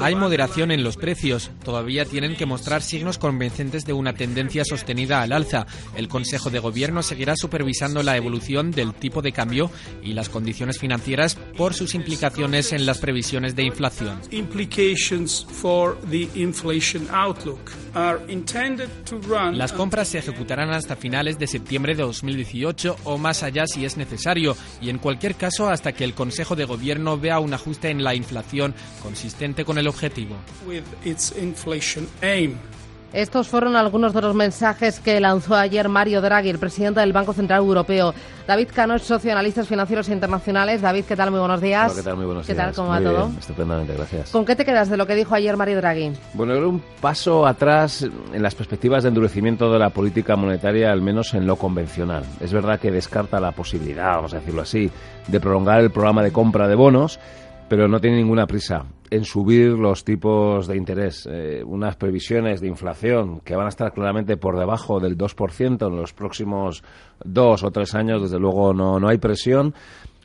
Hay moderación en los precios. Todavía tienen que mostrar signos convincentes de una tendencia sostenida al alza. El Consejo de Gobierno seguirá supervisando la evolución del tipo de cambio y las condiciones financieras por sus implicaciones en las previsiones de inflación. Las compras se ejecutarán hasta finales de septiembre de 2018 o más allá si es necesario y en cualquier caso hasta que el Consejo de Gobierno vea un ajuste en la inflación consistente con el objetivo. Estos fueron algunos de los mensajes que lanzó ayer Mario Draghi, el presidente del Banco Central Europeo. David Cano es socio de analistas financieros internacionales. David, ¿qué tal? Muy buenos días. ¿qué tal? Muy buenos ¿Qué días. tal? ¿Cómo va todo? estupendamente, gracias. ¿Con qué te quedas de lo que dijo ayer Mario Draghi? Bueno, era un paso atrás en las perspectivas de endurecimiento de la política monetaria, al menos en lo convencional. Es verdad que descarta la posibilidad, vamos a decirlo así, de prolongar el programa de compra de bonos pero no tiene ninguna prisa en subir los tipos de interés. Eh, unas previsiones de inflación que van a estar claramente por debajo del 2% en los próximos dos o tres años, desde luego no, no hay presión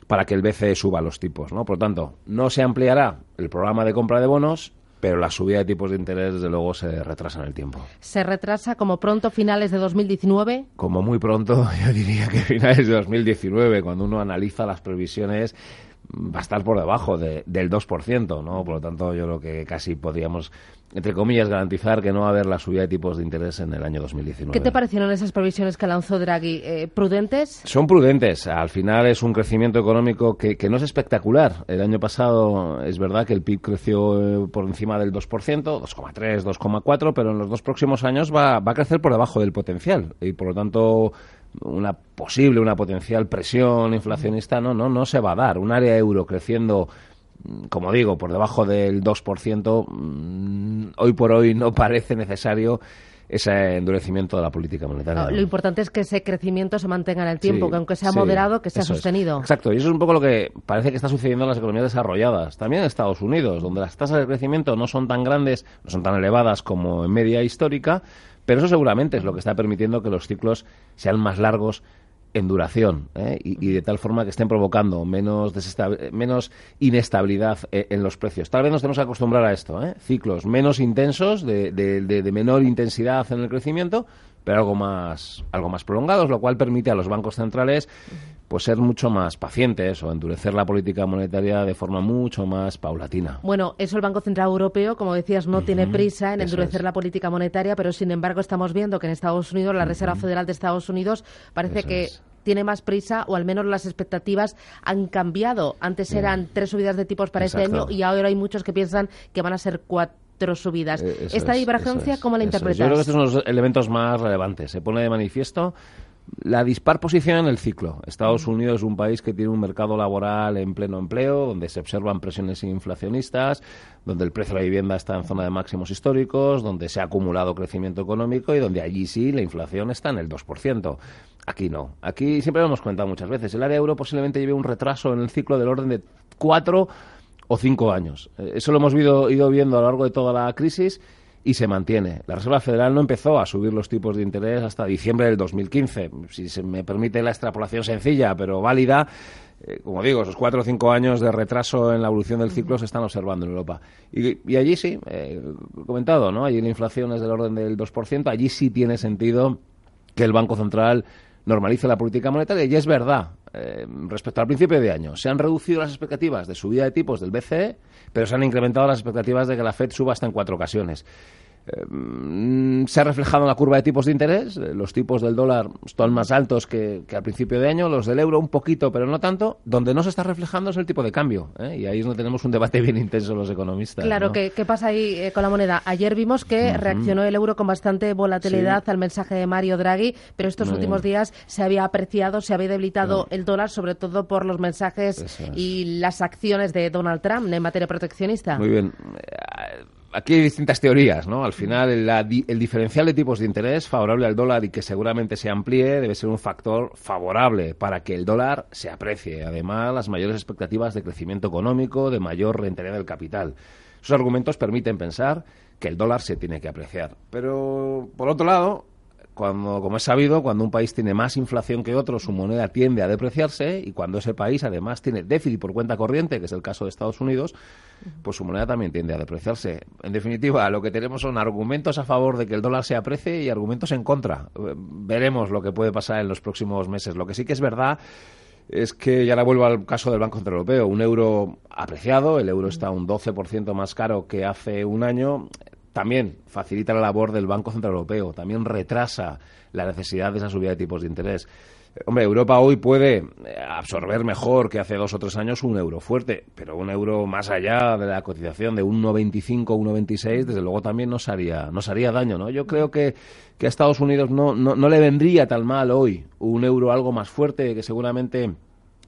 para que el BCE suba los tipos. ¿no? Por lo tanto, no se ampliará el programa de compra de bonos pero la subida de tipos de interés, desde luego, se retrasa en el tiempo. ¿Se retrasa como pronto finales de 2019? Como muy pronto, yo diría que finales de 2019, cuando uno analiza las previsiones va a estar por debajo de, del 2%, ¿no? Por lo tanto, yo creo que casi podríamos, entre comillas, garantizar que no va a haber la subida de tipos de interés en el año 2019. ¿Qué te parecieron esas previsiones que lanzó Draghi? Eh, ¿Prudentes? Son prudentes. Al final es un crecimiento económico que, que, no es espectacular. El año pasado es verdad que el PIB creció eh, por encima del 2%, 2,3, 2,4, pero en los dos próximos años va, va a crecer por debajo del potencial. Y por lo tanto una posible, una potencial presión inflacionista no, no, no se va a dar. Un área euro creciendo, mm, como digo, por debajo del 2%, mm, hoy por hoy no parece necesario ese endurecimiento de la política monetaria. lo importante es que ese crecimiento se mantenga en el tiempo, que aunque sea moderado, que sea sostenido. Exacto, y eso es un poco lo que parece que está sucediendo en las economías desarrolladas, también en Estados Unidos, donde las tasas de crecimiento no son tan grandes, no son tan elevadas como en media histórica, pero eso seguramente es lo que está permitiendo que los ciclos sean más largos en duración ¿eh? y, de tal forma que estén provocando menos, menos inestabilidad eh, en los precios. Tal vez nos tenemos que acostumbrar a esto, ¿eh? ciclos menos intensos, de, de, menor intensidad en el crecimiento, pero algo más, algo más prolongados, lo cual permite a los bancos centrales pues ser mucho más pacientes o endurecer la política monetaria de forma mucho más paulatina. Bueno, eso el Banco Central Europeo, como decías, no tiene prisa en endurecer la política monetaria, pero sin embargo estamos viendo que en Estados Unidos, la Reserva Federal de Estados Unidos, parece que tiene más prisa o al menos las expectativas han cambiado. Antes eran tres subidas de tipos para este año y ahora hay muchos que piensan que van a ser cuatro subidas. Eh, ¿Esta divergencia cómo la interpretas? Yo creo que estos son los elementos más relevantes. Se pone de manifiesto la dispar posición en el ciclo. Estados Unidos es un país que tiene un mercado laboral en pleno empleo, donde se observan presiones inflacionistas, donde el precio de la vivienda está en zona de máximos históricos, donde se ha acumulado crecimiento económico y donde allí sí la inflación está en el 2%. Aquí no. Aquí siempre lo hemos comentado muchas veces. El área euro posiblemente lleve un retraso en el ciclo del orden de cuatro o cinco años. Eh, eso lo hemos ido, ido viendo a lo largo de toda la crisis y se mantiene. La Reserva Federal no empezó a subir los tipos de interés hasta diciembre del 2015. Si se me permite la extrapolación sencilla, pero válida, eh, como digo, esos cuatro o cinco años de retraso en la evolución del ciclo se están observando en Europa. Y, allí sí, eh, comentado, ¿no? Allí la inflación es del orden del 2%, allí sí tiene sentido que el Banco Central normalice la política monetaria. Y es verdad, eh, respecto al principio de año, se han reducido las expectativas de subida de tipos del BCE, pero se han incrementado las expectativas de que la Fed suba hasta en cuatro ocasiones. Mm, se ha reflejado en la curva de tipos de interés. Eh, los tipos del dólar están más altos que, al principio de año, los del euro un poquito, pero no tanto. Donde no se está reflejando es el tipo de cambio. ¿eh? Y ahí es donde tenemos un debate bien intenso los economistas. Claro, ¿qué, pasa ahí eh, con la moneda? Ayer vimos que reaccionó el euro con bastante volatilidad al mensaje de Mario Draghi, pero estos últimos días se había apreciado, se había debilitado el dólar, sobre todo por los mensajes y las acciones de Donald Trump en materia proteccionista. Muy bien aquí hay distintas teorías, ¿no? Al final, el, diferencial de tipos de interés favorable al dólar y que seguramente se amplíe debe ser un factor favorable para que el dólar se aprecie. Además, las mayores expectativas de crecimiento económico, de mayor rentabilidad del capital. Esos argumentos permiten pensar que el dólar se tiene que apreciar. Pero, por otro lado, cuando, como es sabido, cuando un país tiene más inflación que otro, su moneda tiende a depreciarse y cuando ese país además tiene déficit por cuenta corriente, que es el caso de Estados Unidos, pues su moneda también tiende a depreciarse. En definitiva, lo que tenemos son argumentos a favor de que el dólar se aprecie y argumentos en contra. Veremos lo que puede pasar en los próximos meses. Lo que sí que es verdad es que, ya la vuelvo al caso del Banco Central Europeo, un euro apreciado, el euro está un 12% más caro que hace un año, también facilita la labor del Banco Central Europeo, también retrasa la necesidad de esa subida de tipos de interés. Hombre, Europa hoy puede eh, absorber mejor que hace dos o tres años un euro fuerte, pero un euro más allá de la cotización de un 1,25, 1,26, desde luego también nos haría, nos haría daño, ¿no? Yo creo que, que a Estados Unidos no, no, no le vendría tan mal hoy un euro algo más fuerte, que seguramente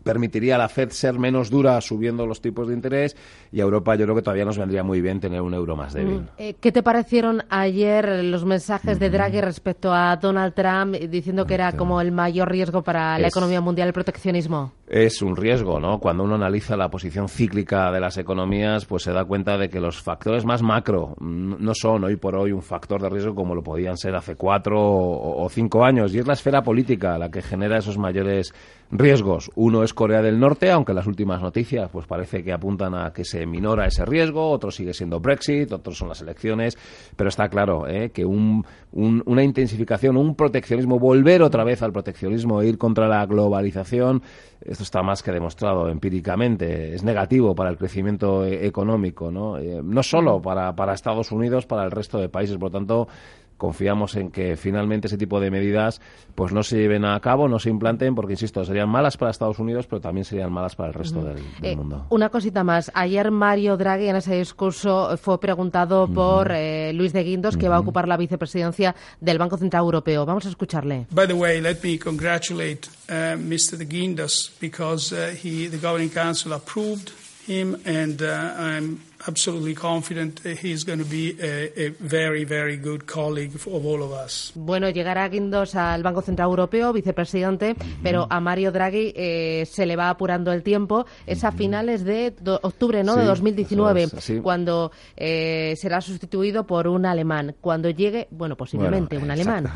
permitiría a la Fed ser menos dura subiendo los tipos de interés y a Europa yo creo que todavía nos vendría muy bien tener un euro más débil. Mm. Eh, ¿Qué te parecieron ayer los mensajes de Draghi respecto a Donald Trump diciendo que era como el mayor riesgo para la economía mundial el proteccionismo? Es un riesgo, ¿no? Cuando uno analiza la posición cíclica de las economías, pues se da cuenta de que los factores más macro no son hoy por hoy un factor de riesgo como lo podían ser hace cuatro o cinco años y es la esfera política la que genera esos mayores riesgos. Uno es Corea del Norte, aunque las últimas noticias pues parece que apuntan a que se minora ese riesgo, otro sigue siendo Brexit, otros son las elecciones, pero está claro ¿eh? que una intensificación, un proteccionismo, volver otra vez al proteccionismo e ir contra la globalización, esto está más que demostrado empíricamente, es negativo para el crecimiento e-, económico, ¿no? Eh, no solo para, para Estados Unidos, para el resto de países, por lo tanto, confiamos en que finalmente ese tipo de medidas pues no se lleven a cabo, no se implanten, porque insisto, serían malas para Estados Unidos, pero también serían malas para el resto del, eh, mundo. Una cosita más. Ayer Mario Draghi en ese discurso fue preguntado por eh, Luis de Guindos, que va a ocupar la vicepresidencia del Banco Central Europeo. Vamos a escucharle. By the way, let me congratulate uh, Mr. de Guindos because uh, he, the Governing Council approved him and uh, I'm absolutely confident he's going to be a, a, very, very good colleague of all of us. Bueno, llegará Guindos al Banco Central Europeo, vicepresidente, pero a Mario Draghi eh, se le va apurando el tiempo. Es a finales de octubre, ¿no? de 2019, cuando eh, será sustituido por un alemán. Cuando llegue, bueno, posiblemente un alemán.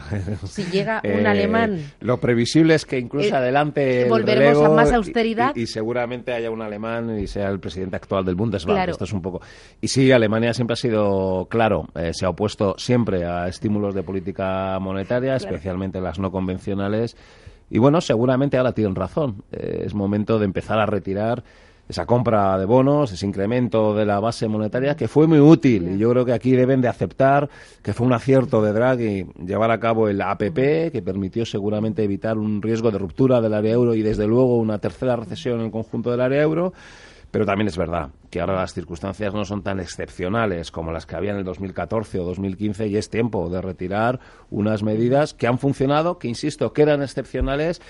si llega un eh, alemán. Lo previsible es que incluso adelante. volveremos a más austeridad. Y, seguramente haya un alemán y sea el presidente actual del Bundesbank. Esto es un poco y sí, Alemania siempre ha sido, claro, eh, se ha opuesto siempre a estímulos de política monetaria, especialmente las no convencionales. Y bueno, seguramente ahora tienen razón. Eh, es momento de empezar a retirar esa compra de bonos, ese incremento de la base monetaria, que fue muy útil. Y yo creo que aquí deben de aceptar que fue un acierto de Draghi llevar a cabo el APP, que permitió seguramente evitar un riesgo de ruptura del área euro y, desde luego, una tercera recesión en el conjunto del área euro. Pero también es verdad que ahora las circunstancias no son tan excepcionales como las que había en el 2014 o 2015 y es tiempo de retirar unas medidas que han funcionado, que insisto, que eran excepcionales.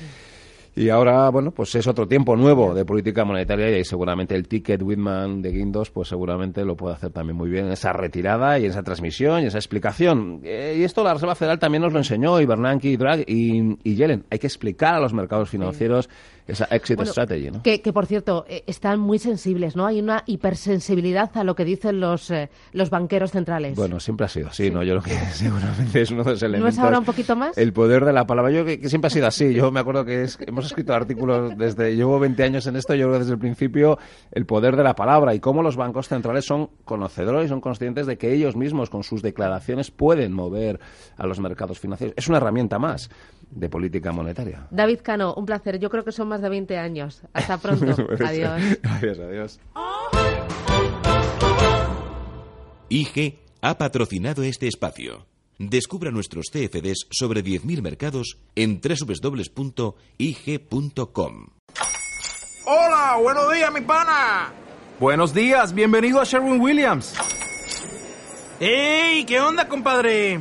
Y ahora, bueno, pues es otro tiempo nuevo de política monetaria y seguramente el ticket Whitman de Guindos, pues seguramente lo puede hacer también muy bien en esa retirada y en esa transmisión y esa explicación. Eh, y esto la Reserva Federal también nos lo enseñó, y Bernanke y Draghi y, y Yellen. Hay que explicar a los mercados financieros esa exit strategy, ¿no? Que, que, por cierto, eh, están muy sensibles, ¿no? Hay una hipersensibilidad a lo que dicen los, eh, los banqueros centrales. Bueno, siempre ha sido así, ¿no? Yo creo que seguramente es uno de los elementos. ¿No es ahora un poquito más? El poder de la palabra. Yo que, que siempre ha sido así. Yo me acuerdo que hemos escrito artículos desde. Llevo 20 años en esto, yo creo que desde el principio el poder de la palabra y cómo los bancos centrales son conocedores y son conscientes de que ellos mismos con sus declaraciones pueden mover a los mercados financieros. Es una herramienta más de política monetaria. David Cano, un placer. Yo creo que son más de 20 años. Hasta pronto. adiós. Adiós, adiós. IG ha patrocinado este espacio. Descubra nuestros CFDs sobre 10.000 mercados en www.ig.com. Hola, buenos días, mi pana. Buenos días, bienvenido a Sherwin Williams. ¡Ey! ¿Qué onda, compadre?